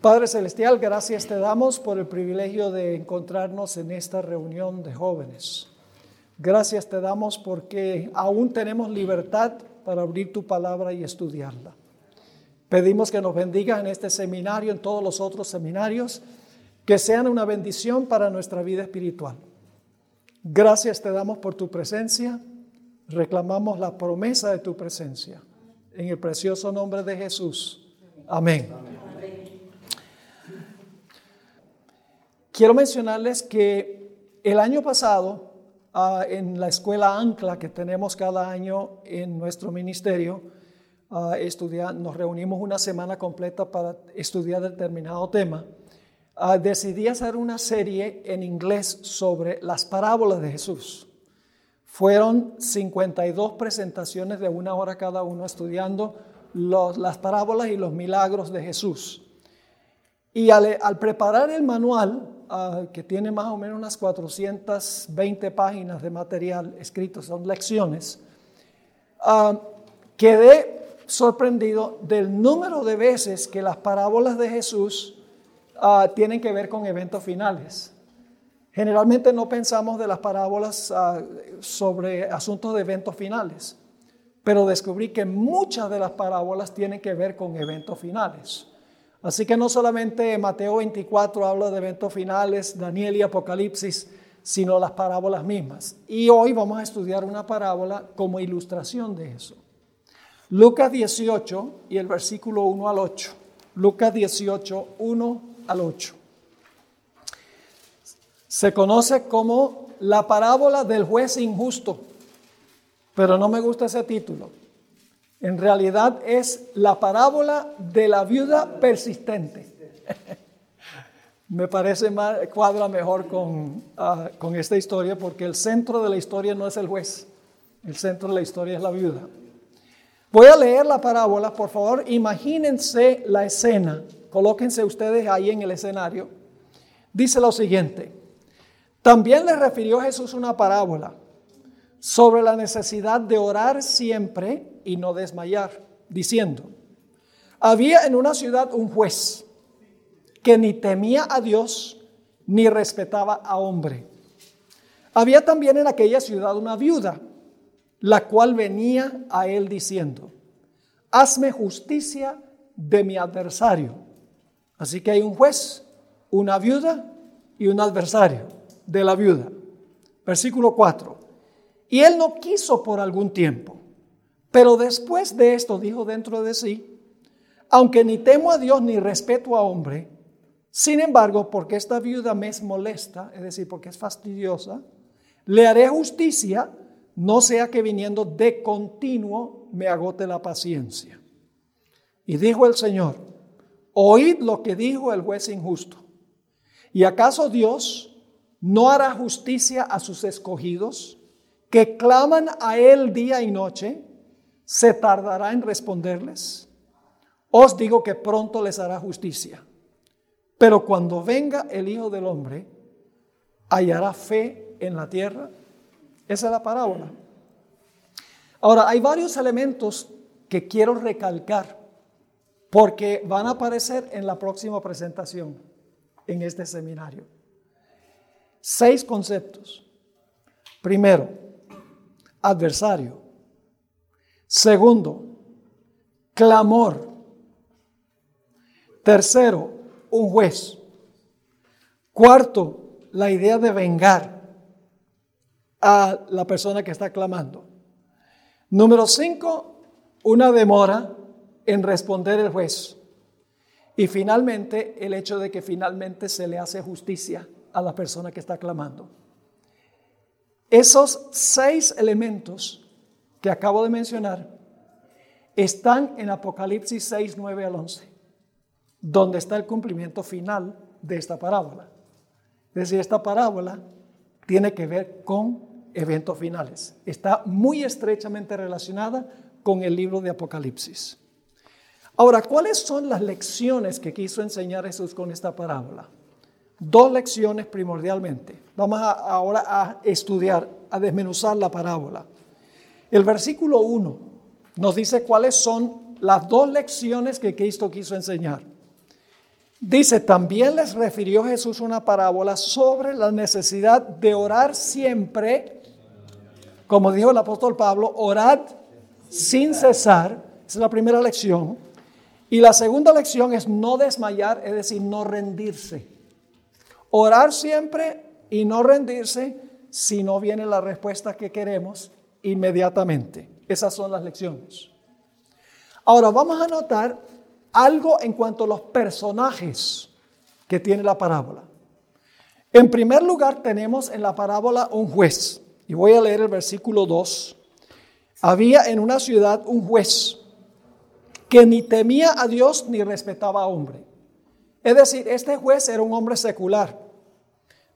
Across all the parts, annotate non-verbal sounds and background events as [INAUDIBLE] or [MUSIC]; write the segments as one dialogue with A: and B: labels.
A: Padre Celestial, gracias te damos por el privilegio de encontrarnos en esta reunión de jóvenes. Gracias te damos porque aún tenemos libertad para abrir tu palabra y estudiarla. Pedimos que nos bendigas en este seminario, en todos los otros seminarios, que sean una bendición para nuestra vida espiritual. Gracias te damos por tu presencia, reclamamos la promesa de tu presencia. En el precioso nombre de Jesús. Amén. Quiero mencionarles que el año pasado, ah, en la escuela Ancla que tenemos cada año en nuestro ministerio, uh, nos reunimos una semana completa para estudiar determinado tema. Ah, decidí hacer una serie en inglés sobre las parábolas de Jesús. Fueron 52 presentaciones de una hora cada uno estudiando las parábolas y los milagros de Jesús. Y al, preparar el manual, ah, que tiene más o menos unas 420 páginas de material escrito, son lecciones, uh, quedé sorprendido del número de veces que las parábolas de Jesús ah, tienen que ver con eventos finales. Generalmente no pensamos de las parábolas ah, sobre asuntos de eventos finales, pero descubrí que muchas de las parábolas tienen que ver con eventos finales. Así que no solamente Mateo 24 habla de eventos finales, Daniel y Apocalipsis, sino las parábolas mismas. Y hoy vamos a estudiar una parábola como ilustración de eso. Lucas 18 y el versículo 1 al 8. Lucas 18, 1 al 8 se conoce como la parábola del juez injusto, pero no me gusta ese título. En realidad es la parábola de la viuda persistente. [LAUGHS] me parece cuadra mejor con, ah, con esta historia porque el centro de la historia no es el juez, el centro de la historia es la viuda. Voy a leer la parábola, por favor, imagínense la escena, colóquense ustedes ahí en el escenario. Dice lo siguiente, también le refirió Jesús una parábola sobre la necesidad de orar siempre y no desmayar, diciendo, había en una ciudad un juez que ni temía a Dios ni respetaba a hombre. Había también en aquella ciudad una viuda, la cual venía a él diciendo, hazme justicia de mi adversario. Así que hay un juez, una viuda y un adversario de la viuda. Versículo 4. Y él no quiso por algún tiempo, pero después de esto dijo dentro de sí, aunque ni temo a Dios ni respeto a hombre, sin embargo, porque esta viuda me es molesta, es decir, porque es fastidiosa, le haré justicia, no sea que viniendo de continuo me agote la paciencia. Y dijo el Señor, oíd lo que dijo el juez injusto. ¿Y acaso Dios no hará justicia a sus escogidos, que claman a Él día y noche, se tardará en responderles. Os digo que pronto les hará justicia. Pero cuando venga el Hijo del Hombre, hallará fe en la tierra. Esa es la parábola. Ahora, hay varios elementos que quiero recalcar porque van a aparecer en la próxima presentación en este seminario. Seis conceptos. Primero, adversario. Segundo, clamor. Tercero, un juez. Cuarto, la idea de vengar a la persona que está clamando. Número cinco, una demora en responder el juez. Y finalmente, el hecho de que finalmente se le hace justicia a la persona que está clamando. Esos seis elementos que acabo de mencionar están en Apocalipsis 6, 9 al 11, donde está el cumplimiento final de esta parábola. Es decir, esta parábola tiene que ver con eventos finales. Está muy estrechamente relacionada con el libro de Apocalipsis. Ahora, ¿cuáles son las lecciones que quiso enseñar Jesús con esta parábola? Dos lecciones primordialmente. Vamos ahora a estudiar, a desmenuzar la parábola. El versículo 1 nos dice cuáles son las dos lecciones que Cristo quiso enseñar. Dice, también les refirió Jesús una parábola sobre la necesidad de orar siempre, como dijo el apóstol Pablo, orad sin cesar. Esa es la primera lección. Y la segunda lección es no desmayar, es decir, no rendirse. Orar siempre y no rendirse si no viene la respuesta que queremos inmediatamente. Esas son las lecciones. Ahora vamos a notar algo en cuanto a los personajes que tiene la parábola. En primer lugar tenemos en la parábola un juez. Y voy a leer el versículo 2. Había en una ciudad un juez que ni temía a Dios ni respetaba a hombre. Es decir, este juez era un hombre secular.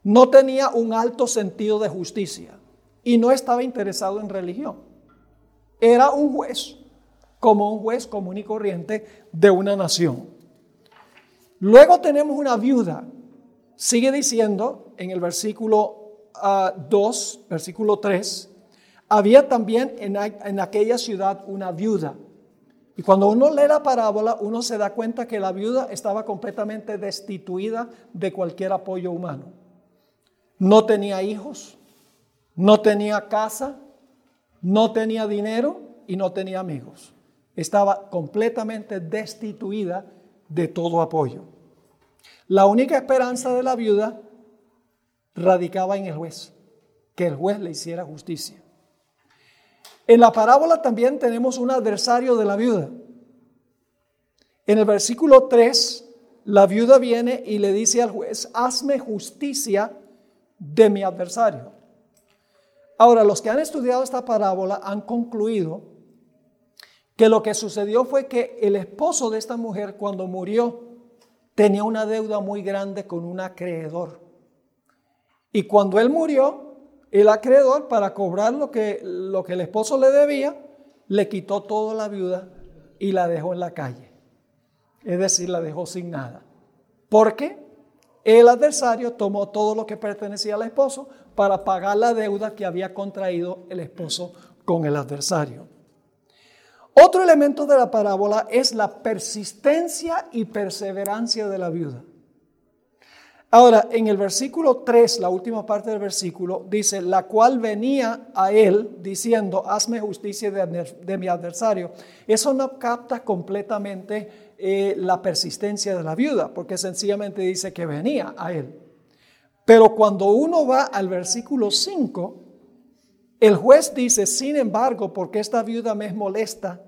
A: No tenía un alto sentido de justicia y no estaba interesado en religión. Era un juez, como un juez común y corriente de una nación. Luego tenemos una viuda. Sigue diciendo en el versículo 2, ah, versículo 3, había también en, en aquella ciudad una viuda. Y cuando uno lee la parábola, uno se da cuenta que la viuda estaba completamente destituida de cualquier apoyo humano. No tenía hijos, no tenía casa, no tenía dinero y no tenía amigos. Estaba completamente destituida de todo apoyo. La única esperanza de la viuda radicaba en el juez, que el juez le hiciera justicia. En la parábola también tenemos un adversario de la viuda. En el versículo 3, la viuda viene y le dice al juez, hazme justicia de mi adversario. Ahora, los que han estudiado esta parábola han concluido que lo que sucedió fue que el esposo de esta mujer cuando murió tenía una deuda muy grande con un acreedor. Y cuando él murió, el acreedor para cobrar lo que, lo que el esposo le debía, le quitó toda la viuda y la dejó en la calle. Es decir, la dejó sin nada. ¿Por qué? El adversario tomó todo lo que pertenecía al esposo para pagar la deuda que había contraído el esposo con el adversario. Otro elemento de la parábola es la persistencia y perseverancia de la viuda. Ahora, en el versículo 3, la última parte del versículo, dice, la cual venía a él diciendo, hazme justicia de, mi adversario. Eso no capta completamente eh, la persistencia de la viuda, porque sencillamente dice que venía a él. Pero cuando uno va al versículo 5, el juez dice, sin embargo, porque esta viuda me es molesta,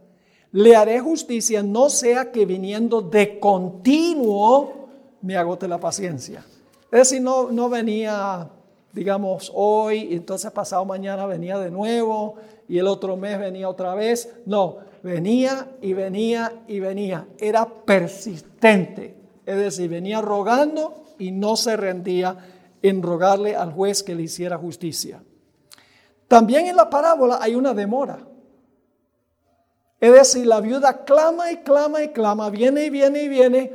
A: le haré justicia, no sea que viniendo de continuo me agote la paciencia. Es decir, no, no venía, digamos, hoy, entonces pasado mañana venía de nuevo, y el otro mes venía otra vez. No, venía y venía y venía. Era persistente. Es decir, venía rogando y no se rendía en rogarle al juez que le hiciera justicia. También en la parábola hay una demora. Es decir, la viuda clama y clama y clama, viene y viene y viene,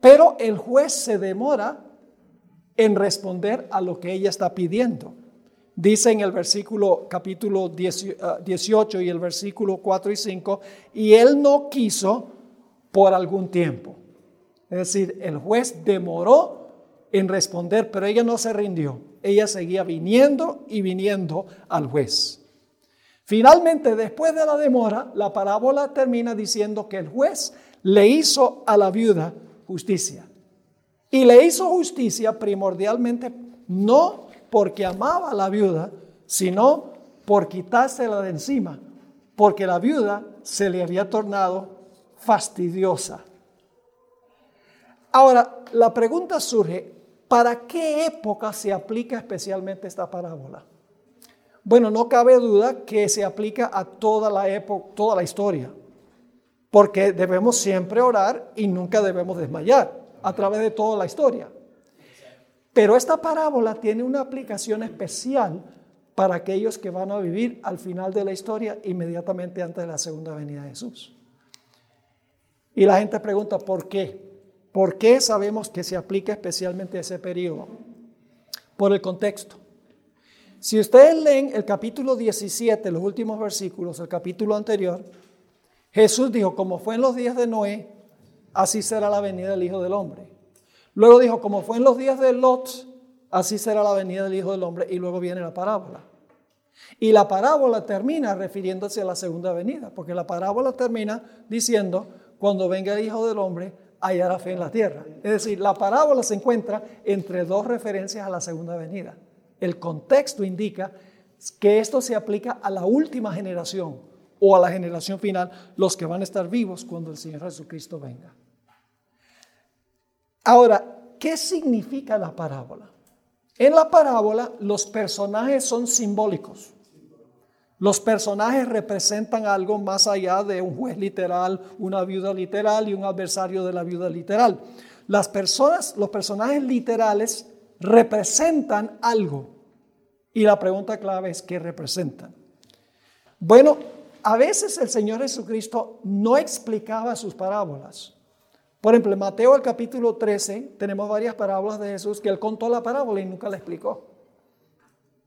A: pero el juez se demora en responder a lo que ella está pidiendo. Dice en el versículo capítulo 18 ah, y el versículo 4 y 5, y él no quiso por algún tiempo. Es decir, el juez demoró en responder, pero ella no se rindió. Ella seguía viniendo y viniendo al juez. Finalmente, después de la demora, la parábola termina diciendo que el juez le hizo a la viuda justicia. Y le hizo justicia primordialmente no porque amaba a la viuda, sino por quitársela de encima, porque la viuda se le había tornado fastidiosa. Ahora, la pregunta surge, ¿para qué época se aplica especialmente esta parábola? Bueno, no cabe duda que se aplica a toda la época, toda la historia, porque debemos siempre orar y nunca debemos desmayar a través de toda la historia. Pero esta parábola tiene una aplicación especial para aquellos que van a vivir al final de la historia inmediatamente antes de la segunda venida de Jesús. Y la gente pregunta, ¿por qué? ¿Por qué sabemos que se aplica especialmente a ese periodo? Por el contexto. Si ustedes leen el capítulo 17, los últimos versículos, el capítulo anterior, Jesús dijo, como fue en los días de Noé, así será la venida del Hijo del Hombre. Luego dijo, como fue en los días de Lot, así será la venida del Hijo del Hombre. Y luego viene la parábola. Y la parábola termina refiriéndose a la segunda venida, porque la parábola termina diciendo, cuando venga el Hijo del Hombre, hallará fe en la tierra. Es decir, la parábola se encuentra entre dos referencias a la segunda venida. El contexto indica que esto se aplica a la última generación o a la generación final, los que van a estar vivos cuando el Señor Jesucristo venga. Ahora, ¿qué significa la parábola? En la parábola los personajes son simbólicos. Los personajes representan algo más allá de un juez literal, una viuda literal y un adversario de la viuda literal. Las personas, los personajes literales representan algo. Y la pregunta clave es ¿qué representan? Bueno, a veces el Señor Jesucristo no explicaba sus parábolas. Por ejemplo, en Mateo el capítulo 13 tenemos varias parábolas de Jesús que él contó la parábola y nunca la explicó.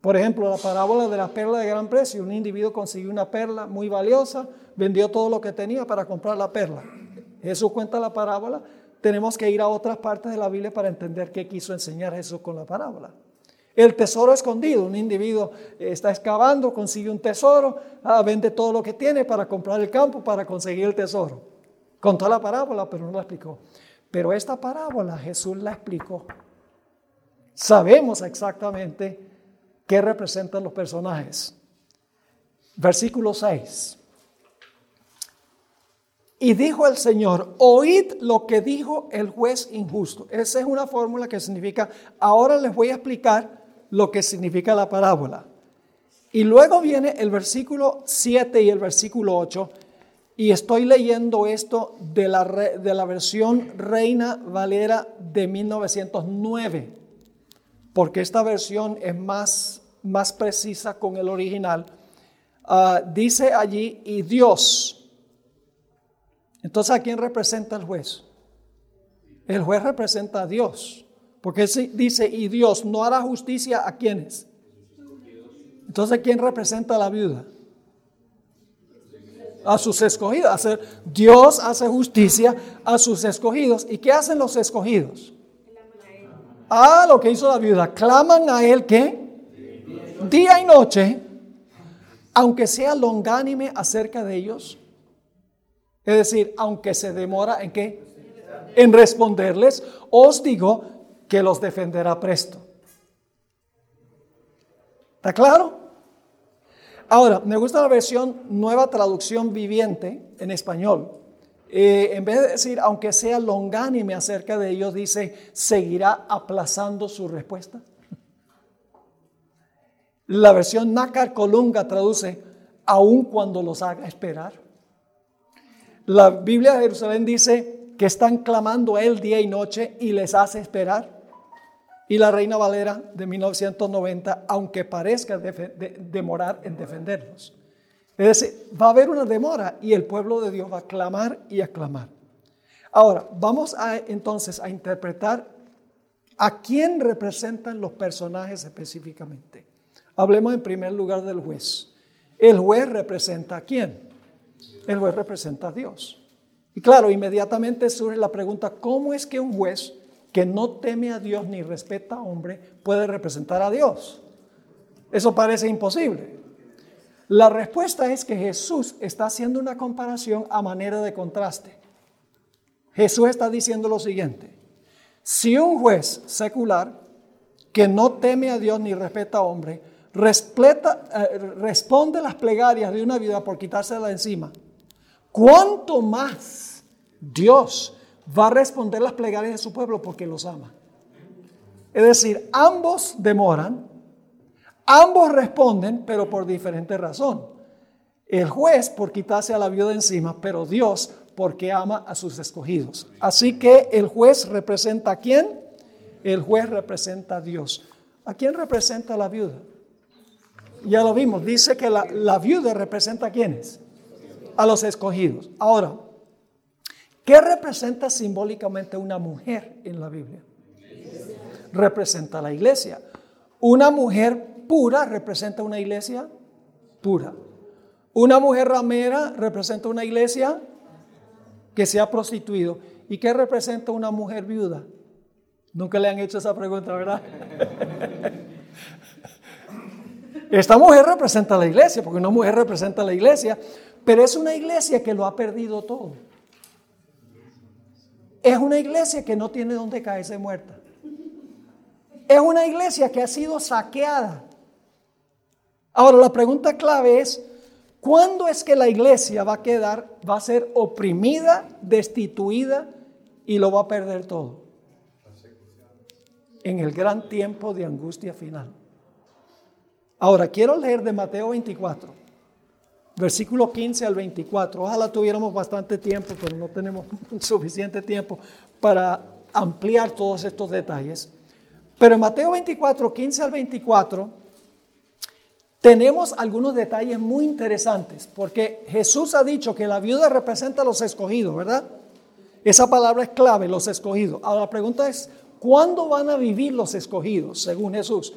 A: Por ejemplo, la parábola de la perla de gran precio. Un individuo consiguió una perla muy valiosa, vendió todo lo que tenía para comprar la perla. Jesús cuenta la parábola. Tenemos que ir a otras partes de la Biblia para entender qué quiso enseñar Jesús con la parábola. El tesoro escondido. Un individuo está excavando, consigue un tesoro, ah, vende todo lo que tiene para comprar el campo, para conseguir el tesoro. Contó la parábola, pero no la explicó. Pero esta parábola Jesús la explicó. Sabemos exactamente qué representan los personajes. Versículo 6. Y dijo el Señor, oíd lo que dijo el juez injusto. Esa es una fórmula que significa, ahora les voy a explicar lo que significa la parábola. Y luego viene el versículo 7 y el versículo 8 y estoy leyendo esto de la, de la versión Reina Valera de 1909, porque esta versión es más, más precisa con el original. Ah, dice allí, y Dios. Entonces, ¿a quién representa el juez? El juez representa a Dios, porque dice, y Dios no hará justicia a quienes. Entonces, ¿quién representa a la viuda? a sus escogidos. Dios hace justicia a sus escogidos. ¿Y qué hacen los escogidos? Ah, lo que hizo la viuda. Claman a Él que día y noche, aunque sea longánime acerca de ellos. Es decir, aunque se demora en qué? En responderles, os digo que los defenderá presto. ¿Está claro? Ahora, me gusta la versión nueva traducción viviente en español. Eh, en vez de decir, aunque sea longánime acerca de ellos, dice, seguirá aplazando su respuesta. La versión Nácar Colunga traduce, aun cuando los haga esperar. La Biblia de Jerusalén dice que están clamando a Él día y noche y les hace esperar y la Reina Valera de 1990, aunque parezca demorar en defenderlos. Es decir, va a haber una demora y el pueblo de Dios va a clamar y a clamar. Ahora, vamos a, entonces a interpretar a quién representan los personajes específicamente. Hablemos en primer lugar del juez. El juez representa a quién? El juez representa a Dios. Y claro, inmediatamente surge la pregunta, ¿cómo es que un juez que no teme a Dios ni respeta a hombre puede representar a Dios. Eso parece imposible. La respuesta es que Jesús está haciendo una comparación a manera de contraste. Jesús está diciendo lo siguiente. Si un juez secular que no teme a Dios ni respeta a hombre, responde eh, responde las plegarias de una vida por quitársela encima, ¿cuánto más Dios va a responder las plegarias de su pueblo porque los ama. Es decir, ambos demoran, ambos responden, pero por diferente razón. El juez por quitarse a la viuda encima, pero Dios porque ama a sus escogidos. Así que el juez representa a quién? El juez representa a Dios. ¿A quién representa la viuda? Ya lo vimos, dice que la, viuda representa a quiénes? A los escogidos. Ahora, ¿Qué representa simbólicamente una mujer en la Biblia? Representa la iglesia. Una mujer pura representa una iglesia pura. Una mujer ramera representa una iglesia que se ha prostituido. ¿Y qué representa una mujer viuda? Nunca le han hecho esa pregunta, ¿verdad? [LAUGHS] Esta mujer representa a la iglesia, porque una mujer representa a la iglesia, pero es una iglesia que lo ha perdido todo. Es una iglesia que no tiene donde caerse muerta. Es una iglesia que ha sido saqueada. Ahora, la pregunta clave es, ¿cuándo es que la iglesia va a quedar, va a ser oprimida, destituida y lo va a perder todo? En el gran tiempo de angustia final. Ahora, quiero leer de Mateo 24, versículo 15 al 24. Ojalá tuviéramos bastante tiempo, pero no tenemos [LAUGHS] suficiente tiempo para ampliar todos estos detalles. Pero en Mateo 24, 15 al 24, tenemos algunos detalles muy interesantes, porque Jesús ha dicho que la viuda representa a los escogidos, ¿verdad? Esa palabra es clave, los escogidos. Ahora la pregunta es, ¿cuándo van a vivir los escogidos, según Jesús?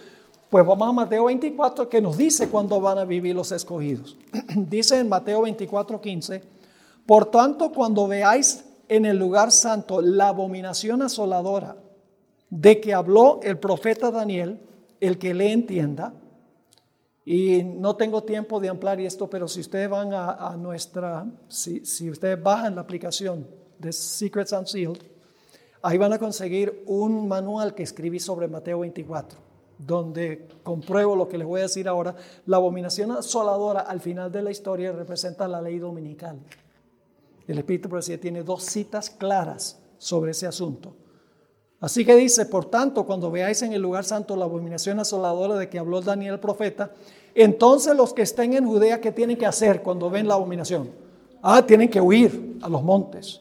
A: Pues vamos a Mateo 24 que nos dice cuándo van a vivir los escogidos. [CLEARS THROAT] dice en Mateo 24, 15, por tanto cuando veáis en el lugar santo la abominación asoladora de que habló el profeta Daniel, el que le entienda, y no tengo tiempo de ampliar esto, pero si ustedes van a, nuestra, si, si ustedes bajan la aplicación de Secrets Unsealed, ahí van a conseguir un manual que escribí sobre Mateo 24 donde compruebo lo que les voy a decir ahora, la abominación asoladora al final de la historia representa la ley dominical. El Espíritu Profecía tiene dos citas claras sobre ese asunto. Así que dice, por tanto, cuando veáis en el lugar santo la abominación asoladora de que habló Daniel el profeta, entonces los que estén en Judea, ¿qué tienen que hacer cuando ven la abominación? Ah, tienen que huir a los montes.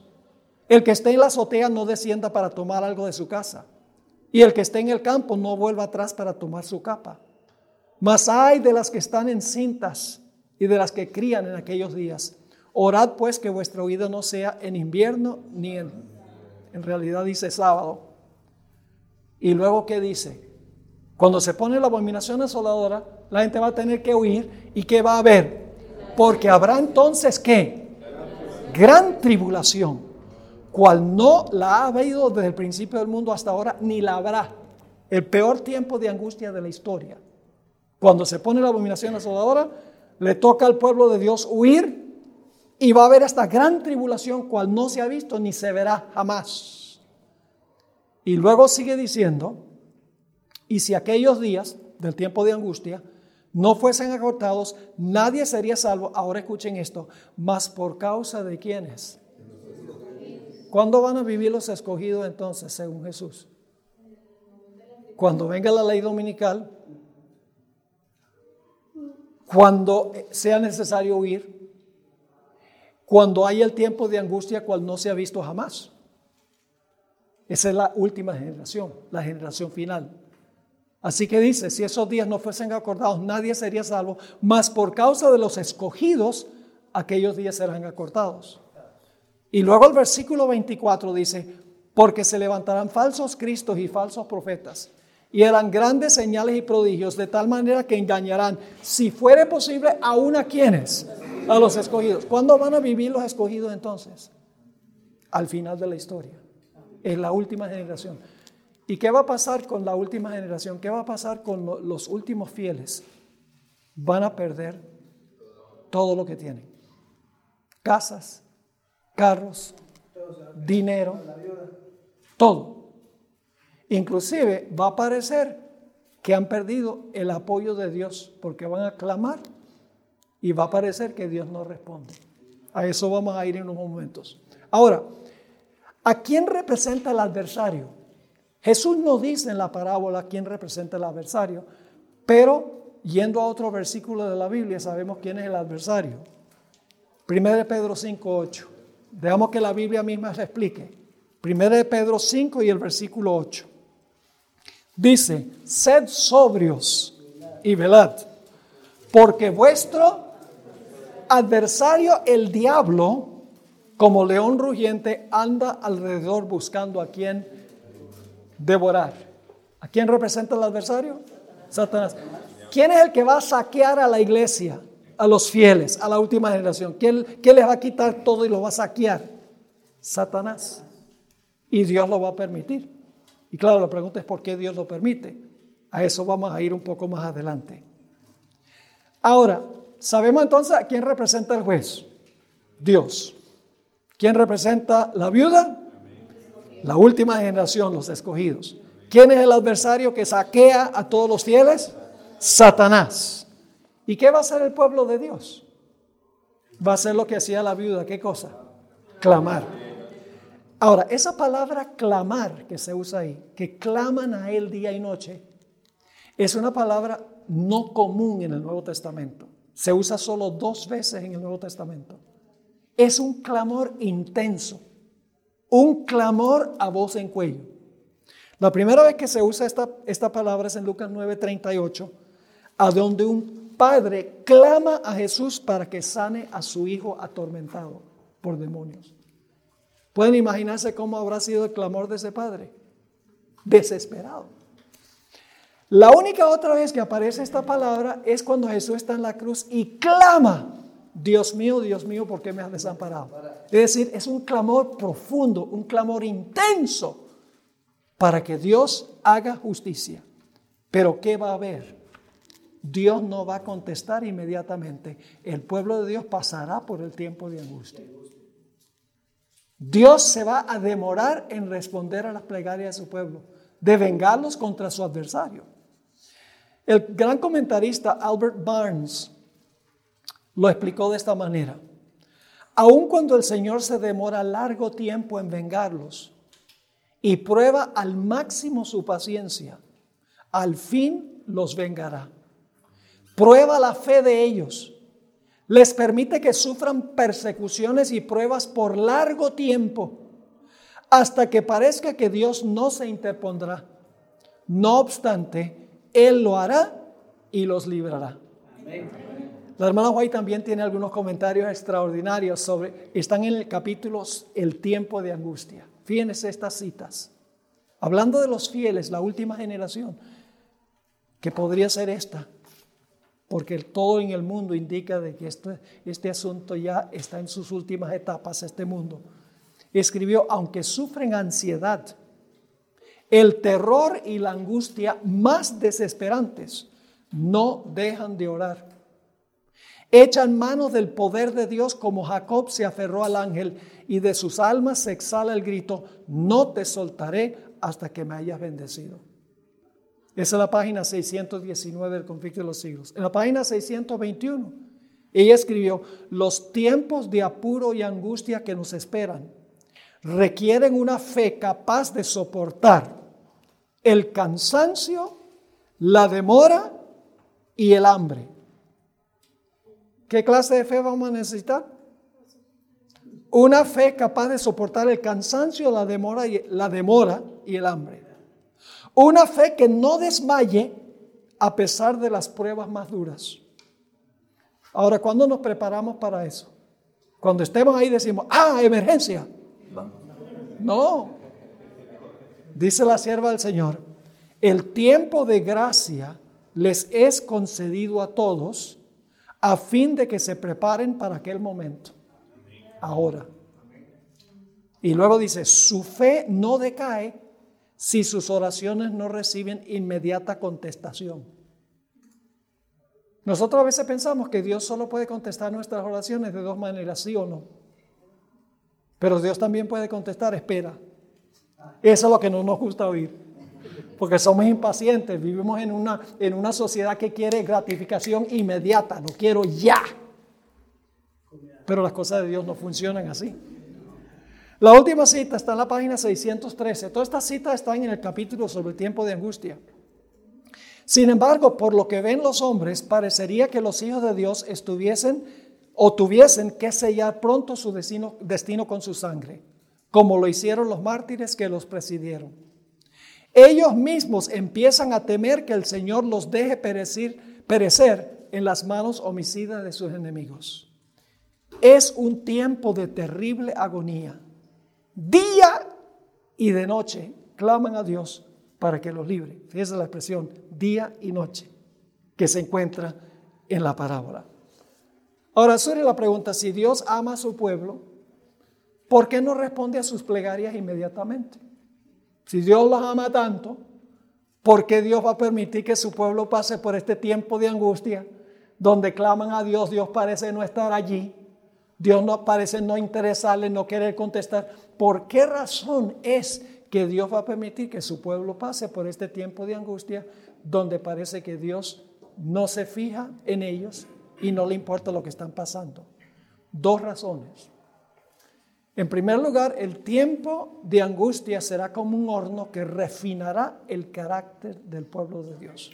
A: El que esté en la azotea no descienda para tomar algo de su casa. Y el que esté en el campo no vuelva atrás para tomar su capa. Mas hay de las que están encintas y de las que crían en aquellos días. Orad pues que vuestra huida no sea en invierno ni en, en realidad dice sábado. Y luego, ¿qué dice? Cuando se pone la abominación asoladora, la gente va a tener que huir. ¿Y qué va a haber? Porque habrá entonces, ¿qué? Gran tribulación cual no la ha habido desde el principio del mundo hasta ahora, ni la habrá. El peor tiempo de angustia de la historia. Cuando se pone la abominación asoladora, le toca al pueblo de Dios huir y va a haber esta gran tribulación cual no se ha visto ni se verá jamás. Y luego sigue diciendo, y si aquellos días del tiempo de angustia no fuesen acortados, nadie sería salvo. Ahora escuchen esto, más por causa de quienes ¿Cuándo van a vivir los escogidos entonces, según Jesús? Cuando venga la ley dominical, cuando sea necesario huir, cuando haya el tiempo de angustia cual no se ha visto jamás. Esa es la última generación, la generación final. Así que dice, si esos días no fuesen acordados, nadie sería salvo, mas por causa de los escogidos, aquellos días serán acortados. Y luego el versículo 24 dice, porque se levantarán falsos cristos y falsos profetas, y harán grandes señales y prodigios, de tal manera que engañarán, si fuere posible, aún a quienes, a los escogidos. ¿Cuándo van a vivir los escogidos entonces? Al final de la historia, en la última generación. ¿Y qué va a pasar con la última generación? ¿Qué va a pasar con los últimos fieles? Van a perder todo lo que tienen. Casas, carros, dinero, todo. Inclusive va a parecer que han perdido el apoyo de Dios porque van a clamar y va a parecer que Dios no responde. A eso vamos a ir en unos momentos. Ahora, ¿a quién representa el adversario? Jesús no dice en la parábola quién representa el adversario, pero yendo a otro versículo de la Biblia sabemos quién es el adversario. 1 Pedro 5.8. Dejamos que la Biblia misma se explique. Primero de Pedro 5 y el versículo 8. Dice, sed sobrios y velad, porque vuestro adversario el diablo, como león rugiente, anda alrededor buscando a quien devorar. ¿A quién representa el adversario? Satanás. ¿Quién es el que va a saquear a la iglesia? A los fieles, a la última generación? ¿Quién, les va a quitar todo y lo va a saquear? Satanás. Y Dios lo va a permitir. Y claro, la pregunta es por qué Dios lo permite. A eso vamos a ir un poco más adelante. Ahora, sabemos entonces a quién representa el juez. Dios. ¿Quién representa la viuda? La última generación, los escogidos. ¿Quién es el adversario que saquea a todos los fieles? Satanás. ¿Y qué va a hacer el pueblo de Dios? Va a hacer lo que hacía la viuda. ¿Qué cosa? Clamar. Ahora, esa palabra clamar que se usa ahí, que claman a Él día y noche, es una palabra no común en el Nuevo Testamento. Se usa solo dos veces en el Nuevo Testamento. Es un clamor intenso, un clamor a voz en cuello. La primera vez que se usa esta, esta palabra es en Lucas 9:38, a donde un padre clama a Jesús para que sane a su hijo atormentado por demonios. ¿Pueden imaginarse cómo habrá sido el clamor de ese padre? Desesperado. La única otra vez que aparece esta palabra es cuando Jesús está en la cruz y clama, Dios mío, Dios mío, ¿por qué me has desamparado? Es decir, es un clamor profundo, un clamor intenso para que Dios haga justicia. Pero ¿qué va a haber? Dios no va a contestar inmediatamente. El pueblo de Dios pasará por el tiempo de angustia. Dios se va a demorar en responder a las plegarias de su pueblo, de vengarlos contra su adversario. El gran comentarista Albert Barnes lo explicó de esta manera. Aun cuando el Señor se demora largo tiempo en vengarlos y prueba al máximo su paciencia, al fin los vengará. Prueba la fe de ellos. Les permite que sufran persecuciones y pruebas por largo tiempo, hasta que parezca que Dios no se interpondrá. No obstante, él lo hará y los librará. La hermana White también tiene algunos comentarios extraordinarios sobre, están en el capítulo El tiempo de angustia. Fíjense estas citas. Hablando de los fieles, la última generación, que podría ser esta, porque todo en el mundo indica de que este, este asunto ya está en sus últimas etapas, este mundo. Escribió, aunque sufren ansiedad, el terror y la angustia más desesperantes no dejan de orar. Echan mano del poder de Dios como Jacob se aferró al ángel y de sus almas se exhala el grito, no te soltaré hasta que me hayas bendecido. Esa es la página 619 del conflicto de los siglos. En la página 621, ella escribió, los tiempos de apuro y angustia que nos esperan requieren una fe capaz de soportar el cansancio, la demora y el hambre. ¿Qué clase de fe vamos a necesitar? Una fe capaz de soportar el cansancio, la demora y, la demora y el hambre. Una fe que no desmaye a pesar de las pruebas más duras. Ahora, ¿cuándo nos preparamos para eso? Cuando estemos ahí decimos, ah, emergencia. No, Dice la sierva del Señor, el tiempo de gracia les es concedido a todos a fin de que se preparen para aquel momento. Ahora. Y luego dice, su fe no decae si sus oraciones no reciben inmediata contestación. Nosotros a veces pensamos que Dios solo puede contestar nuestras oraciones de dos maneras, sí o no. Pero Dios también puede contestar, espera, eso es lo que no nos gusta oír. Porque somos impacientes, vivimos en una, en una sociedad que quiere gratificación inmediata, no quiero ya. Pero las cosas de Dios no funcionan así. La última cita está en la página 613. Todas estas citas están en el capítulo sobre el tiempo de angustia. Sin embargo, por lo que ven los hombres, parecería que los hijos de Dios estuviesen o tuviesen que sellar pronto su destino, destino con su sangre como lo hicieron los mártires que los presidieron. Ellos mismos empiezan a temer que el Señor los deje perecer, perecer en las manos homicidas de sus enemigos. Es un tiempo de terrible agonía. Día y de noche claman a Dios para que los libre. Es la expresión, día y noche, que se encuentra en la parábola. Ahora surge la pregunta, si Dios ama a su pueblo, ¿Por qué no responde a sus plegarias inmediatamente? Si Dios los ama tanto, ¿por qué Dios va a permitir que su pueblo pase por este tiempo de angustia donde claman a Dios? Dios parece no estar allí. Dios no parece no interesarle, no querer contestar. ¿Por qué razón es que Dios va a permitir que su pueblo pase por este tiempo de angustia donde parece que Dios no se fija en ellos y no le importa lo que están pasando? Dos razones. En primer lugar, el tiempo de angustia será como un horno que refinará el carácter del pueblo de Dios.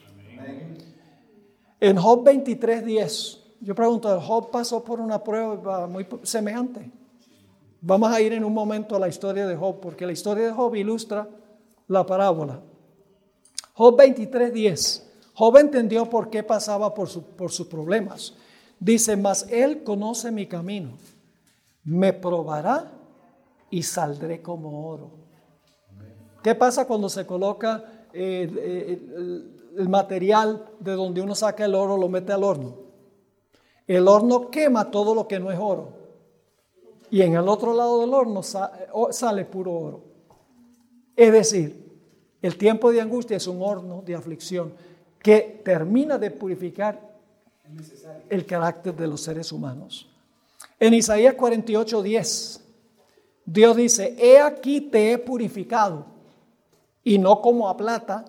A: En Job 23:10, yo pregunto, ¿Job pasó por una prueba muy semejante? Vamos a ir en un momento a la historia de Job, porque la historia de Job ilustra la parábola. Job 23:10. Job entendió por qué pasaba por, sus problemas. Dice, mas él conoce mi camino me probará y saldré como oro. ¿Qué pasa cuando se coloca eh, eh, el, material de donde uno saca el oro, lo mete al horno? El horno quema todo lo que no es oro. Y en el otro lado del horno sale puro oro. Es decir, el tiempo de angustia es un horno de aflicción que termina de purificar el carácter de los seres humanos. En Isaías 48, 10, Dios dice, he aquí te he purificado, y no como a plata,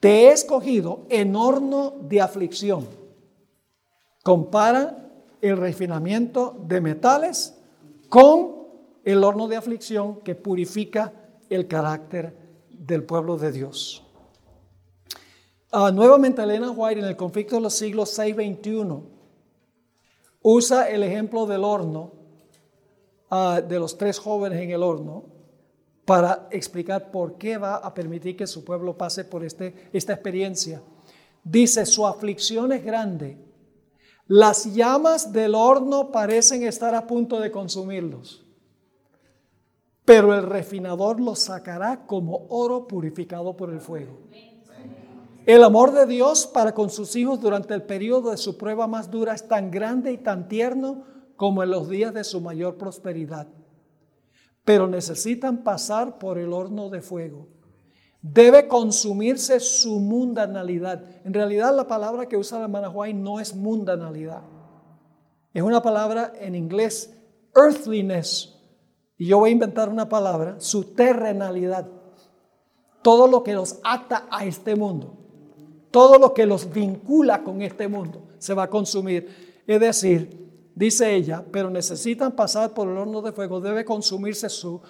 A: te he escogido en horno de aflicción. Compara el refinamiento de metales con el horno de aflicción que purifica el carácter del pueblo de Dios. Ah, nuevamente Elena White en el conflicto de los siglos 6-21 usa el ejemplo del horno, ah, de los tres jóvenes en el horno, para explicar por qué va a permitir que su pueblo pase por este, esta experiencia. Dice, su aflicción es grande. Las llamas del horno parecen estar a punto de consumirlos, pero el refinador los sacará como oro purificado por el fuego. El amor de Dios para con sus hijos durante el periodo de su prueba más dura es tan grande y tan tierno como en los días de su mayor prosperidad. Pero necesitan pasar por el horno de fuego. Debe consumirse su mundanalidad. En realidad la palabra que usa la hermana no es mundanalidad. Es una palabra en inglés, earthliness. Y yo voy a inventar una palabra, su terrenalidad. Todo lo que los ata a este mundo todo lo que los vincula con este mundo se va a consumir. Es decir, dice ella, pero necesitan pasar por el horno de fuego, debe consumirse su,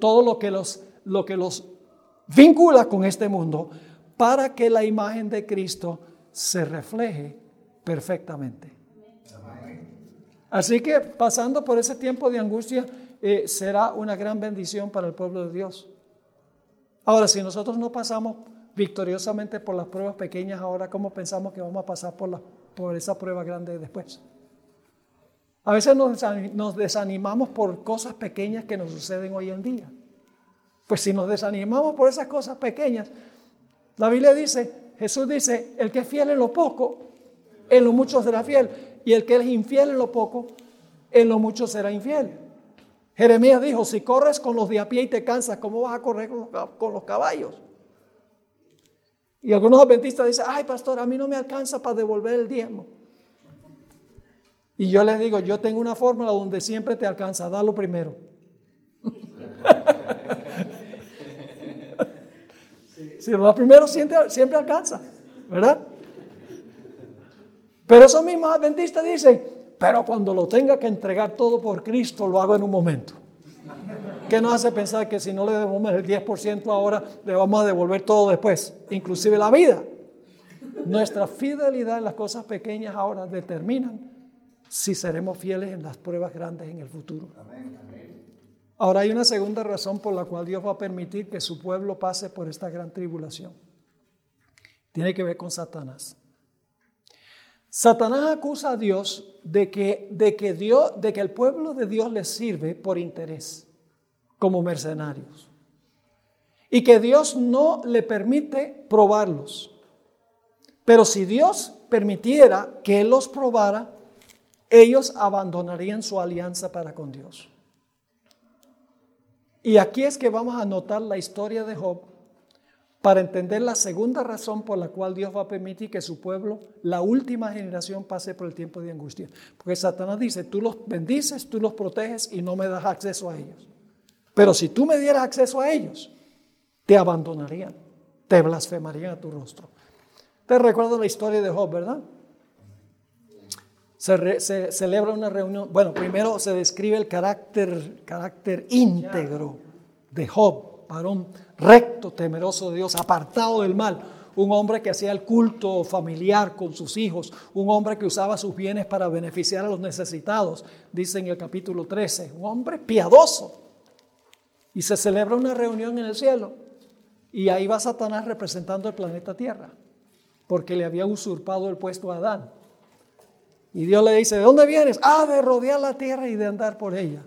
A: todo lo que, los, lo que los vincula con este mundo para que la imagen de Cristo se refleje perfectamente. Así que pasando por ese tiempo de angustia eh, será una gran bendición para el pueblo de Dios. Ahora, si nosotros no pasamos victoriosamente por las pruebas pequeñas, ahora cómo pensamos que vamos a pasar por, la, por esa prueba grande después. A veces nos desanimamos por cosas pequeñas que nos suceden hoy en día. Pues si nos desanimamos por esas cosas pequeñas, la Biblia dice, Jesús dice, el que es fiel en lo poco, en lo mucho será fiel. Y el que es infiel en lo poco, en lo mucho será infiel. Jeremías dijo, si corres con los de a pie y te cansas, ¿cómo vas a correr con los caballos? Y algunos adventistas dicen, ay pastor, a mí no me alcanza para devolver el diezmo. Y yo les digo, yo tengo una fórmula donde siempre te alcanza, dalo primero. Si da primero siempre, siempre alcanza, ¿verdad? Pero esos mismos adventistas dicen, pero cuando lo tenga que entregar todo por Cristo, lo hago en un momento. ¿Qué nos hace pensar que si no le devolvemos el 10% ahora, le vamos a devolver todo después, inclusive la vida? Nuestra fidelidad en las cosas pequeñas ahora determinan si seremos fieles en las pruebas grandes en el futuro. Ahora hay una segunda razón por la cual Dios va a permitir que su pueblo pase por esta gran tribulación. Tiene que ver con Satanás. Satanás acusa a Dios de que, de que, Dios, de que el pueblo de Dios le sirve por interés como mercenarios. Y que Dios no le permite probarlos. Pero si Dios permitiera que Él los probara, ellos abandonarían su alianza para con Dios. Y aquí es que vamos a notar la historia de Job para entender la segunda razón por la cual Dios va a permitir que su pueblo, la última generación, pase por el tiempo de angustia. Porque Satanás dice, tú los bendices, tú los proteges y no me das acceso a ellos. Pero si tú me dieras acceso a ellos, te abandonarían, te blasfemarían a tu rostro. Te recuerdo la historia de Job, ¿verdad? Se, celebra una reunión, bueno, primero se describe el carácter, carácter íntegro de Job, varón recto, temeroso de Dios, apartado del mal, un hombre que hacía el culto familiar con sus hijos, un hombre que usaba sus bienes para beneficiar a los necesitados, dice en el capítulo 13, un hombre piadoso. Y se celebra una reunión en el cielo. Y ahí va Satanás representando el planeta Tierra, porque le había usurpado el puesto a Adán. Y Dios le dice, ¿de dónde vienes? Ah, de rodear la tierra y de andar por ella.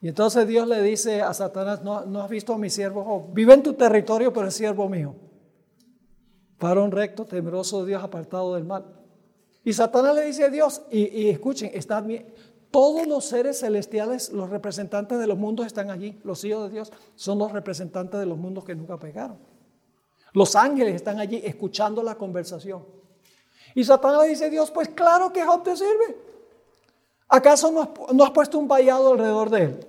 A: Y entonces Dios le dice a Satanás, no, no has visto a mi siervo vive en tu territorio, pero es siervo mío. Varón recto, temeroso de Dios, apartado del mal. Y Satanás le dice a Dios, y, escuchen, están bien, todos los seres celestiales, los representantes de los mundos están allí. Los hijos de Dios son los representantes de los mundos que nunca pegaron. Los ángeles están allí escuchando la conversación. Y Satanás le dice a Dios, pues claro que Job te sirve. ¿Acaso no has, no has puesto un vallado alrededor de él?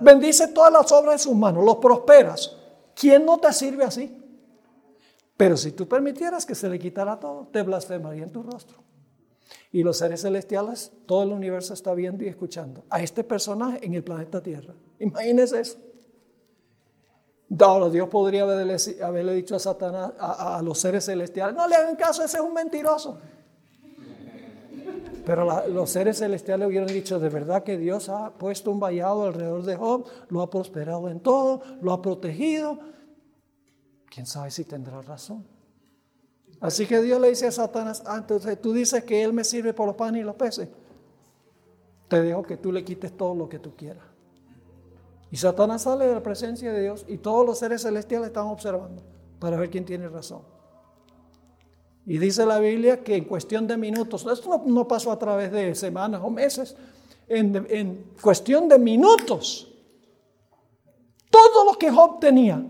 A: Bendice todas las obras de sus manos, los prosperas. ¿Quién no te sirve así? Pero si tú permitieras que se le quitara todo, te blasfemaría en tu rostro. Y los seres celestiales, todo el universo está viendo y escuchando a este personaje en el planeta Tierra. Imagínese eso. Ahora, Dios podría haberle, dicho a Satanás, a, los seres celestiales, no le hagan caso, ese es un mentiroso. Pero los seres celestiales hubieran dicho, de verdad que Dios ha puesto un vallado alrededor de Job, lo ha prosperado en todo, lo ha protegido. ¿Quién sabe si tendrá razón? Así que Dios le dice a Satanás, ah, entonces tú dices que Él me sirve por los panes y los peces. Te dejo que tú le quites todo lo que tú quieras. Y Satanás sale de la presencia de Dios y todos los seres celestiales están observando para ver quién tiene razón. Y dice la Biblia que en cuestión de minutos, esto no, pasó a través de semanas o meses, en, en cuestión de minutos, todo lo que Job tenía,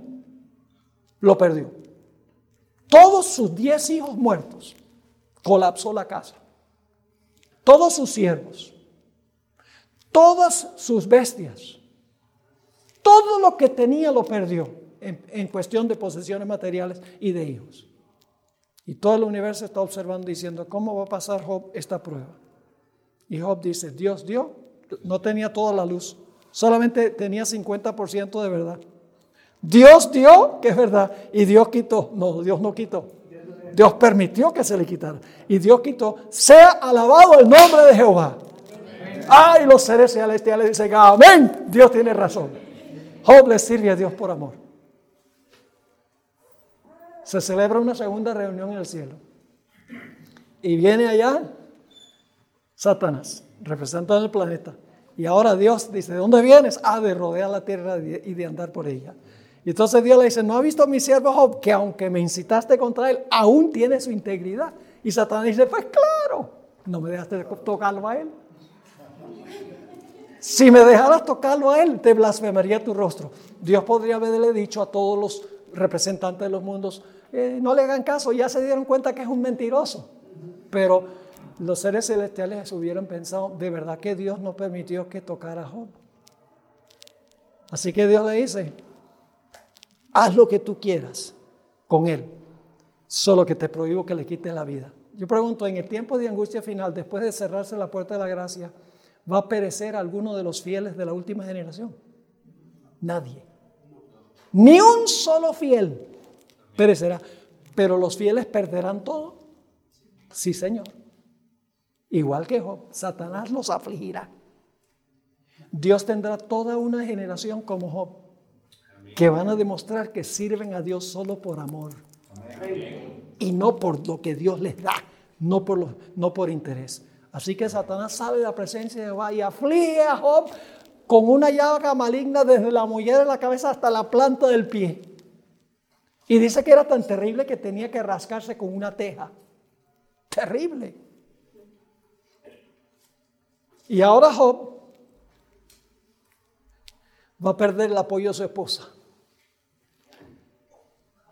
A: lo perdió. Todos sus diez hijos muertos, colapsó la casa. Todos sus siervos, todas sus bestias, todo lo que tenía lo perdió en, cuestión de posesiones materiales y de hijos. Y todo el universo está observando diciendo, ¿cómo va a pasar Job esta prueba? Y Job dice, Dios dio, no tenía toda la luz, solamente tenía 50% de verdad. Dios dio, que es verdad, y Dios quitó. No, Dios no quitó. Dios permitió que se le quitara. Y Dios quitó. Sea alabado el nombre de Jehová. Ay, los seres celestiales dicen, amén. Dios tiene razón. Job le sirve a Dios por amor se celebra una segunda reunión en el cielo. Y viene allá Satanás, representando el planeta. Y ahora Dios dice, ¿de dónde vienes? Ah, de rodear la tierra y de andar por ella. Y entonces Dios le dice, ¿no ha visto a mi siervo Job que aunque me incitaste contra él, aún tiene su integridad? Y Satanás dice, pues claro, no me dejaste tocarlo a él. Si me dejaras tocarlo a él, te blasfemaría tu rostro. Dios podría haberle dicho a todos los representantes de los mundos, eh, no le hagan caso, ya se dieron cuenta que es un mentiroso. Pero los seres celestiales hubieran pensado, de verdad que Dios no permitió que tocara a Job. Así que Dios le dice, haz lo que tú quieras con él, solo que te prohíbo que le quites la vida. Yo pregunto, en el tiempo de angustia final, después de cerrarse la puerta de la gracia, ¿va a perecer alguno de los fieles de la última generación? Nadie. Ni un solo fiel perecerá. Pero los fieles perderán todo. Sí, Señor. Igual que Job, Satanás los afligirá. Dios tendrá toda una generación como Job que van a demostrar que sirven a Dios solo por amor y no por lo que Dios les da, no por, no por interés. Así que Satanás sale de la presencia de Jehová y aflige a Job con una llaga maligna desde la mujer de la cabeza hasta la planta del pie. Y dice que era tan terrible que tenía que rascarse con una teja. Terrible. Y ahora Job va a perder el apoyo de su esposa.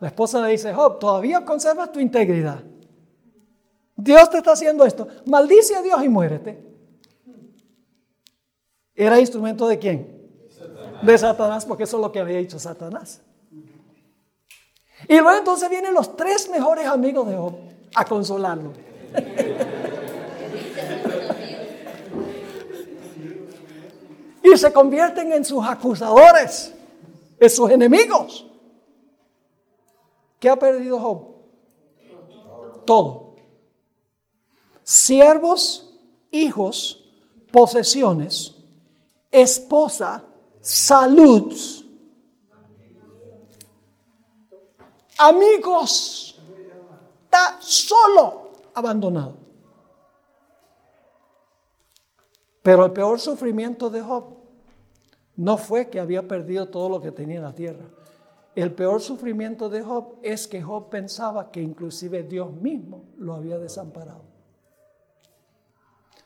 A: La esposa le dice, Job, todavía conservas tu integridad. Dios te está haciendo esto. Maldice a Dios y muérete. ¿Era instrumento de quién? De Satanás, porque eso es lo que había dicho Satanás. Y luego entonces vienen los tres mejores amigos de Job a consolarlo. y se convierten en sus acusadores, en sus enemigos. ¿Qué ha perdido Job? Todo. Siervos, hijos, posesiones, esposa, salud, amigos, está solo, abandonado. Pero el peor sufrimiento de Job no fue que había perdido todo lo que tenía en la tierra. El peor sufrimiento de Job es que Job pensaba que inclusive Dios mismo lo había desamparado.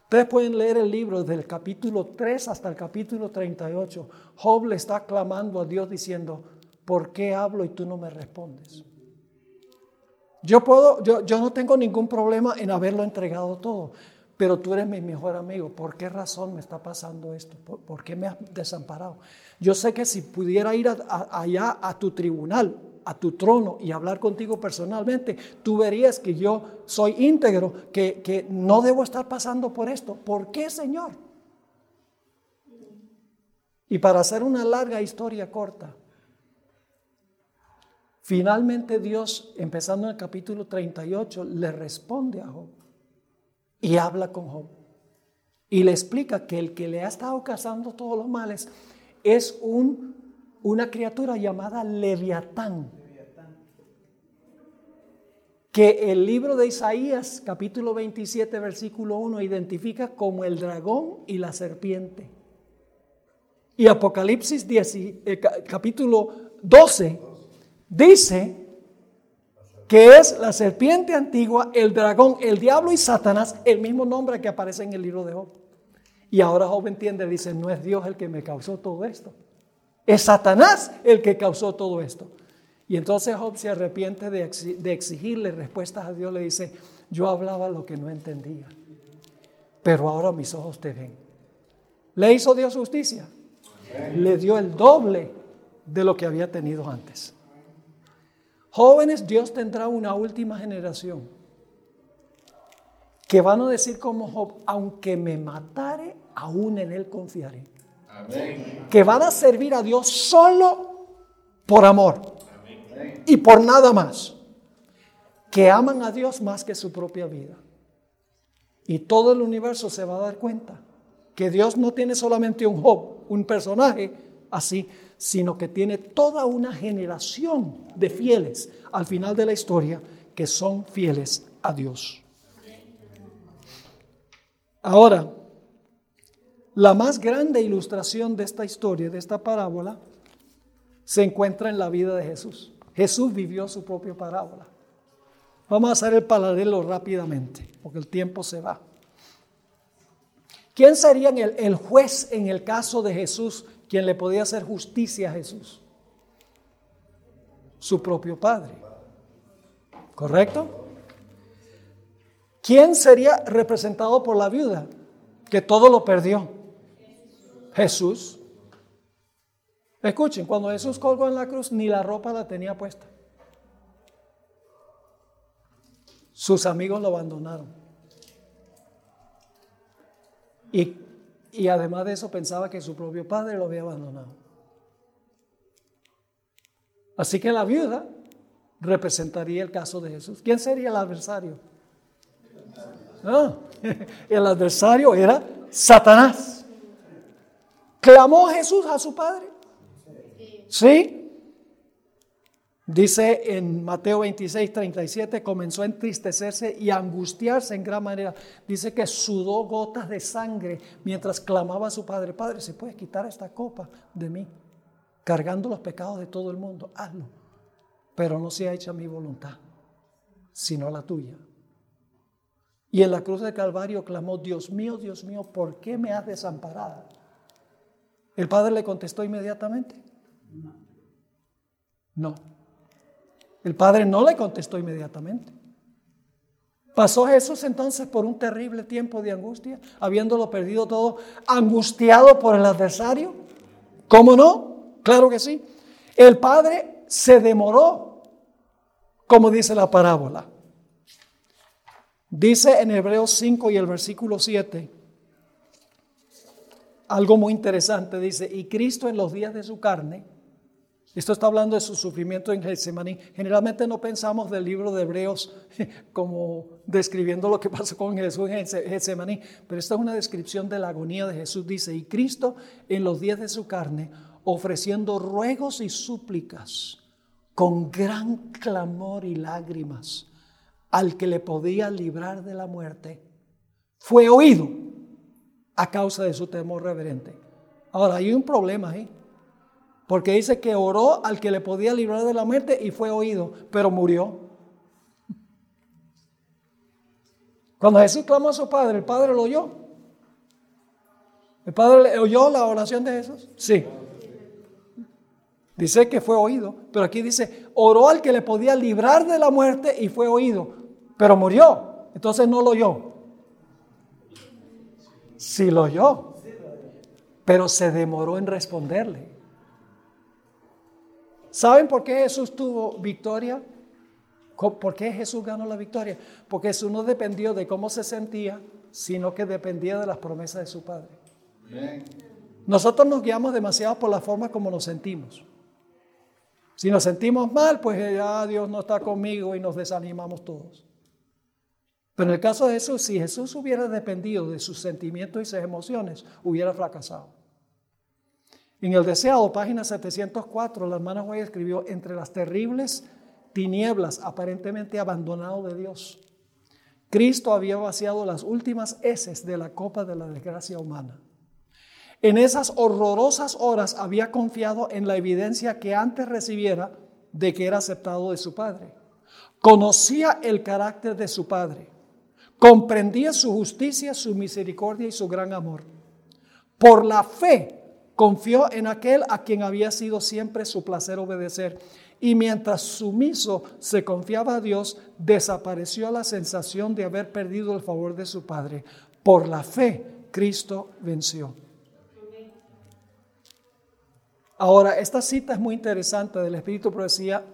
A: Ustedes pueden leer el libro del capítulo 3 hasta el capítulo 38. Job le está clamando a Dios diciendo, ¿por qué hablo y tú no me respondes? Yo puedo, yo, yo no tengo ningún problema en haberlo entregado todo, pero tú eres mi mejor amigo. ¿Por qué razón me está pasando esto? ¿Por, qué me has desamparado? Yo sé que si pudiera ir allá a tu tribunal, a tu trono y hablar contigo personalmente, tú verías que yo soy íntegro, que, que no debo estar pasando por esto. ¿Por qué, Señor? Y para hacer una larga historia corta, finalmente Dios, empezando en el capítulo 38, le responde a Job y habla con Job. Y le explica que el que le ha estado causando todos los males es un, una criatura llamada Leviatán. Que el libro de Isaías, capítulo 27, versículo 1, identifica como el dragón y la serpiente. Y Apocalipsis 10, eh, capítulo 12 dice que es la serpiente antigua, el dragón, el diablo y Satanás, el mismo nombre que aparece en el libro de Job. Y ahora Job entiende, dice, no es Dios el que me causó todo esto, es Satanás el que causó todo esto. Y entonces Job se arrepiente de, exigirle respuestas a Dios, le dice, yo hablaba lo que no entendía, pero ahora mis ojos te ven. ¿Le hizo Dios justicia? Le dio el doble de lo que había tenido antes. Jóvenes, Dios tendrá una última generación que van a decir como Job, aunque me matare, aún en él confiaré. Que van a servir a Dios solo por amor y por nada más. Que aman a Dios más que su propia vida. Y todo el universo se va a dar cuenta que Dios no tiene solamente un Job, un personaje así, sino que tiene toda una generación de fieles al final de la historia que son fieles a Dios. Ahora, la más grande ilustración de esta historia, de esta parábola, se encuentra en la vida de Jesús. Jesús vivió su propia parábola. Vamos a hacer el paralelo rápidamente, porque el tiempo se va. ¿Quién sería el, juez en el caso de Jesús quien le podía hacer justicia a Jesús? Su propio Padre. ¿Correcto? ¿Quién sería representado por la viuda que todo lo perdió? Jesús. Escuchen, cuando Jesús colgó en la cruz, ni la ropa la tenía puesta. Sus amigos lo abandonaron. Y y además de eso pensaba que su propio padre lo había abandonado. Así que la viuda representaría el caso de Jesús. ¿Quién sería el adversario? Ah, [LAUGHS] el adversario era Satanás. ¿Clamó Jesús a su padre? ¿Sí? Dice en Mateo 26, 37, comenzó a entristecerse y a angustiarse en gran manera. Dice que sudó gotas de sangre mientras clamaba a su padre, Padre, ¿se puede quitar esta copa de mí? Cargando los pecados de todo el mundo, hazlo. Pero no sea hecha mi voluntad, sino la tuya. Y en la cruz de Calvario clamó, Dios mío, Dios mío, ¿por qué me has desamparado? ¿El padre le contestó inmediatamente? No. El padre no le contestó inmediatamente. Pasó Jesús entonces por un terrible tiempo de angustia, habiéndolo perdido todo, angustiado por el adversario. ¿Cómo no? Claro que sí. El padre se demoró, como dice la parábola. Dice en Hebreos 5 y el versículo 7, algo muy interesante, dice, y Cristo en los días de su carne, esto está hablando de su sufrimiento en Getsemaní. Generalmente no pensamos del libro de Hebreos [LAUGHS] como describiendo lo que pasó con Jesús en Getsemaní, pero esta es una descripción de la agonía de Jesús. Dice, y Cristo en los días de su carne, ofreciendo ruegos y súplicas con gran clamor y lágrimas al que le podía librar de la muerte, fue oído a causa de su temor reverente. Ahora, hay un problema ahí. Porque dice que oró al que le podía librar de la muerte y fue oído, pero murió. Cuando Jesús clamó a su Padre, ¿el Padre lo oyó? ¿El Padre oyó la oración de Jesús? Sí. Dice que fue oído, pero aquí dice, oró al que le podía librar de la muerte y fue oído, pero murió. Entonces no lo oyó. Sí lo oyó, pero se demoró en responderle. ¿Saben por qué Jesús tuvo victoria? ¿Por qué Jesús ganó la victoria? Porque Jesús no dependió de cómo se sentía, sino que dependía de las promesas de su Padre. Nosotros nos guiamos demasiado por la forma como nos sentimos. Si nos sentimos mal, pues ya Dios no está conmigo y nos desanimamos todos. Pero en el caso de Jesús, si Jesús hubiera dependido de sus sentimientos y sus emociones, hubiera fracasado. En el deseado, página 704, la hermana Guay escribió, entre las terribles tinieblas aparentemente abandonado de Dios, Cristo había vaciado las últimas heces de la copa de la desgracia humana. En esas horrorosas horas había confiado en la evidencia que antes recibiera de que era aceptado de su Padre. Conocía el carácter de su Padre. Comprendía su justicia, su misericordia y su gran amor. Por la fe Confió en aquel a quien había sido siempre su placer obedecer. Y mientras sumiso se confiaba a Dios, desapareció la sensación de haber perdido el favor de su Padre. Por la fe, Cristo venció. Ahora, esta cita es muy interesante del Espíritu Profecía.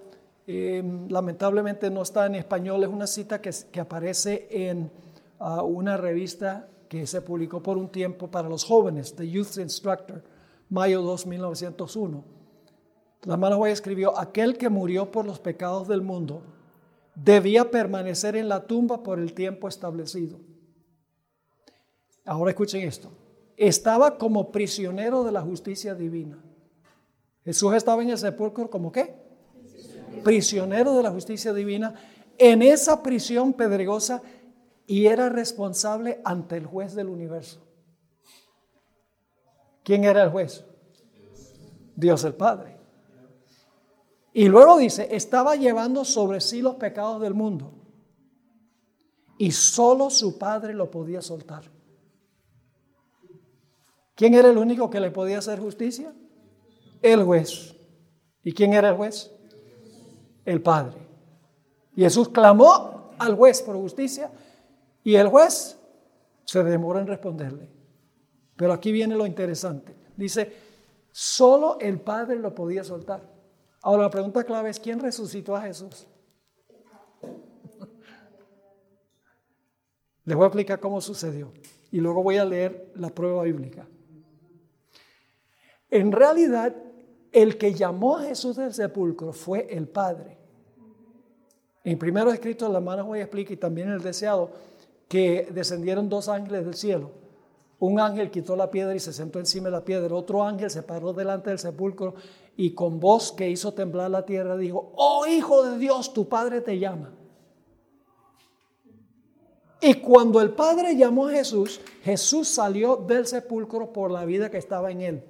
A: Em, lamentablemente no está en español, es una cita que, aparece en ah, una revista que se publicó por un tiempo para los jóvenes, The Youth Instructor mayo 2, 1901. La mano Guay escribió, aquel que murió por los pecados del mundo debía permanecer en la tumba por el tiempo establecido. Ahora escuchen esto. Estaba como prisionero de la justicia divina. Jesús estaba en el sepulcro como qué? Prisionero de la justicia divina en esa prisión pedregosa y era responsable ante el juez del universo. ¿Quién era el juez? Dios el Padre. Y luego dice, estaba llevando sobre sí los pecados del mundo. Y solo su Padre lo podía soltar. ¿Quién era el único que le podía hacer justicia? El juez. ¿Y quién era el juez? El Padre. Jesús clamó al juez por justicia y el juez se demoró en responderle. Pero aquí viene lo interesante. Dice, solo el Padre lo podía soltar. Ahora la pregunta clave es, ¿quién resucitó a Jesús? Les voy a explicar cómo sucedió y luego voy a leer la prueba bíblica. En realidad, el que llamó a Jesús del sepulcro fue el Padre. En primero escrito, la mano voy a explicar y también el deseado, que descendieron dos ángeles del cielo un ángel quitó la piedra y se sentó encima de la piedra. Otro ángel se paró delante del sepulcro y con voz que hizo temblar la tierra dijo, oh Hijo de Dios, tu Padre te llama. Y cuando el Padre llamó a Jesús, Jesús salió del sepulcro por la vida que estaba en él.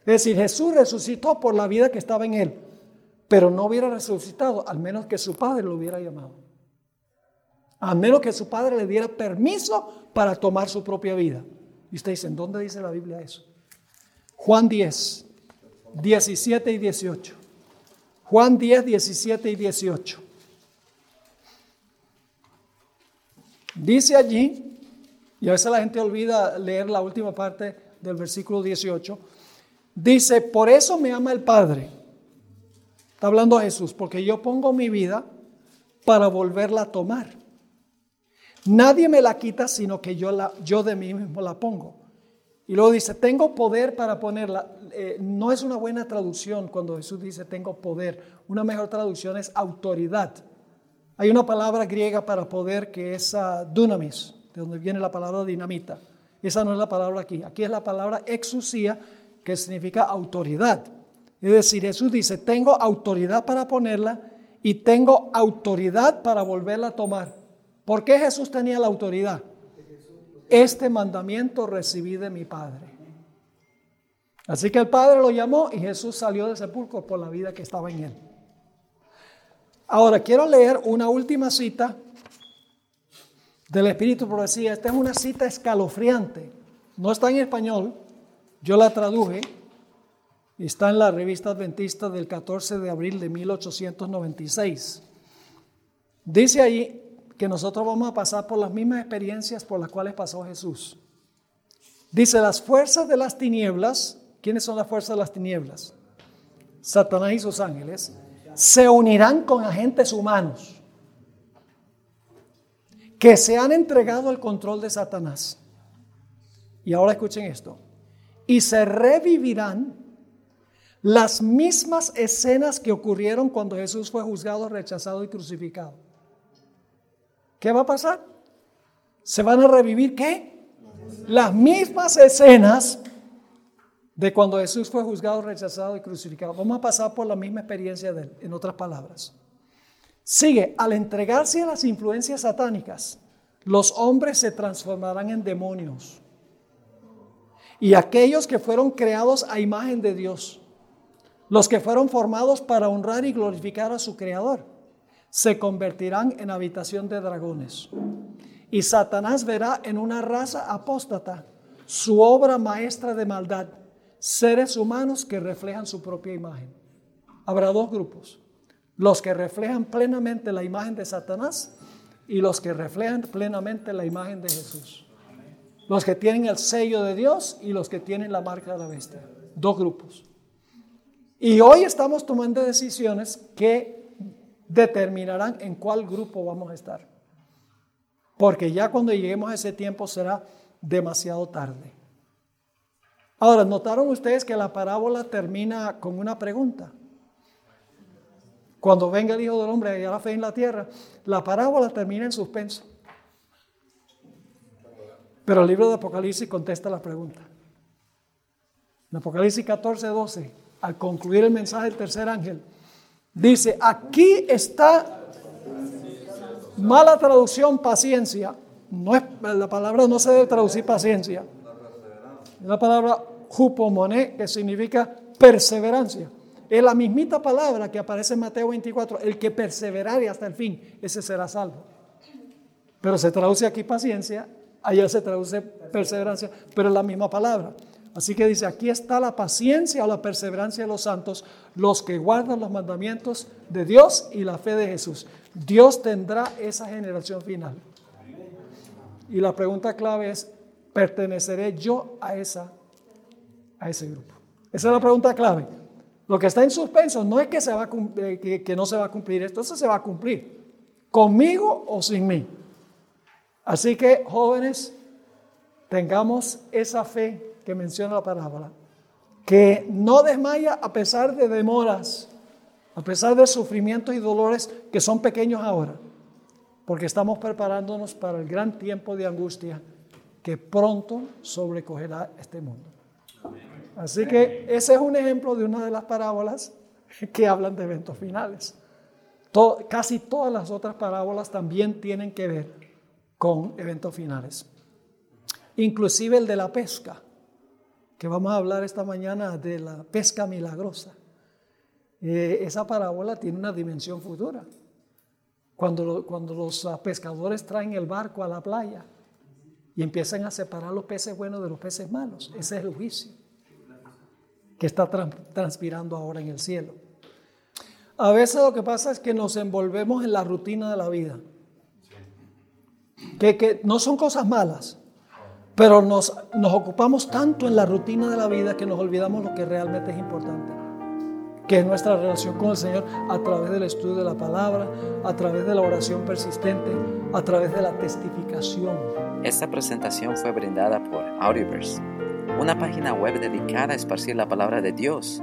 A: Es decir, Jesús resucitó por la vida que estaba en él, pero no hubiera resucitado al menos que su Padre lo hubiera llamado a menos que su padre le diera permiso para tomar su propia vida. Y usted dice, ¿en dónde dice la Biblia eso? Juan 10, 17 y 18. Juan 10, 17 y 18. Dice allí, y a veces la gente olvida leer la última parte del versículo 18, dice, por eso me ama el Padre. Está hablando Jesús, porque yo pongo mi vida para volverla a tomar. Nadie me la quita, sino que yo, la, yo de mí mismo la pongo. Y luego dice, tengo poder para ponerla. Eh, no es una buena traducción cuando Jesús dice, tengo poder. Una mejor traducción es autoridad. Hay una palabra griega para poder que es uh, dunamis, de donde viene la palabra dinamita. Esa no es la palabra aquí. Aquí es la palabra exusía, que significa autoridad. Es decir, Jesús dice, tengo autoridad para ponerla y tengo autoridad para volverla a tomar. ¿Por qué Jesús tenía la autoridad? Este mandamiento recibí de mi Padre. Así que el Padre lo llamó y Jesús salió del sepulcro por la vida que estaba en él. Ahora quiero leer una última cita del Espíritu Profecía. Esta es una cita escalofriante. No está en español, yo la traduje está en la revista adventista del 14 de abril de 1896. Dice ahí que nosotros vamos a pasar por las mismas experiencias por las cuales pasó Jesús. Dice, las fuerzas de las tinieblas, ¿quiénes son las fuerzas de las tinieblas? Satanás y sus ángeles, se unirán con agentes humanos que se han entregado al control de Satanás. Y ahora escuchen esto. Y se revivirán las mismas escenas que ocurrieron cuando Jesús fue juzgado, rechazado y crucificado. ¿Qué va a pasar? Se van a revivir qué? Las mismas escenas de cuando Jesús fue juzgado, rechazado y crucificado. Vamos a pasar por la misma experiencia de él, en otras palabras. Sigue, al entregarse a las influencias satánicas, los hombres se transformarán en demonios. Y aquellos que fueron creados a imagen de Dios los que fueron formados para honrar y glorificar a su Creador se convertirán en habitación de dragones. Y Satanás verá en una raza apóstata su obra maestra de maldad, seres humanos que reflejan su propia imagen. Habrá dos grupos, los que reflejan plenamente la imagen de Satanás y los que reflejan plenamente la imagen de Jesús. Los que tienen el sello de Dios y los que tienen la marca de la bestia. Dos grupos. Y hoy estamos tomando decisiones que determinarán en cuál grupo vamos a estar. Porque ya cuando lleguemos a ese tiempo será demasiado tarde. Ahora, ¿notaron ustedes que la parábola termina con una pregunta? Cuando venga el Hijo del Hombre y la fe en la tierra, la parábola termina en suspenso. Pero el libro de Apocalipsis contesta la pregunta. En Apocalipsis 14, 12 al concluir el mensaje del tercer ángel, dice, aquí está mala traducción paciencia. No es, la palabra no se debe traducir paciencia. Es la palabra jupomoné, que significa perseverancia. Es la mismita palabra que aparece en Mateo 24. El que perseverare hasta el fin, ese será salvo. Pero se traduce aquí paciencia, allá se traduce perseverancia, pero es la misma palabra. Así que dice, aquí está la paciencia o la perseverancia de los santos, los que guardan los mandamientos de Dios y la fe de Jesús. Dios tendrá esa generación final. Y la pregunta clave es, ¿perteneceré yo a, esa, a ese grupo? Esa es la pregunta clave. Lo que está en suspenso no es que, se va eh, que no se va a cumplir esto, se va a cumplir. Conmigo o sin mí. Así que, jóvenes, tengamos esa fe que menciona la parábola, que no desmaya a pesar de demoras, a pesar de sufrimientos y dolores que son pequeños ahora, porque estamos preparándonos para el gran tiempo de angustia que pronto sobrecogerá este mundo. Así que ese es un ejemplo de una de las parábolas que hablan de eventos finales. casi todas las otras parábolas también tienen que ver con eventos finales. Inclusive el de la pesca que vamos a hablar esta mañana de la pesca milagrosa. Eh, esa parábola tiene una dimensión futura. Cuando, cuando los pescadores traen el barco a la playa y empiezan a separar los peces buenos de los peces malos, ese es el juicio. que está transpirando ahora en el cielo. A veces lo que pasa es que nos envolvemos en la rutina de la vida, que, que no son cosas malas, pero nos, nos ocupamos tanto en la rutina de la vida que nos olvidamos lo que realmente es importante, que es nuestra relación con el Señor a través del estudio de la palabra, a través de la oración persistente, a través de la testificación.
B: Esta presentación fue brindada por Audioverse, una página web dedicada a esparcir la palabra de Dios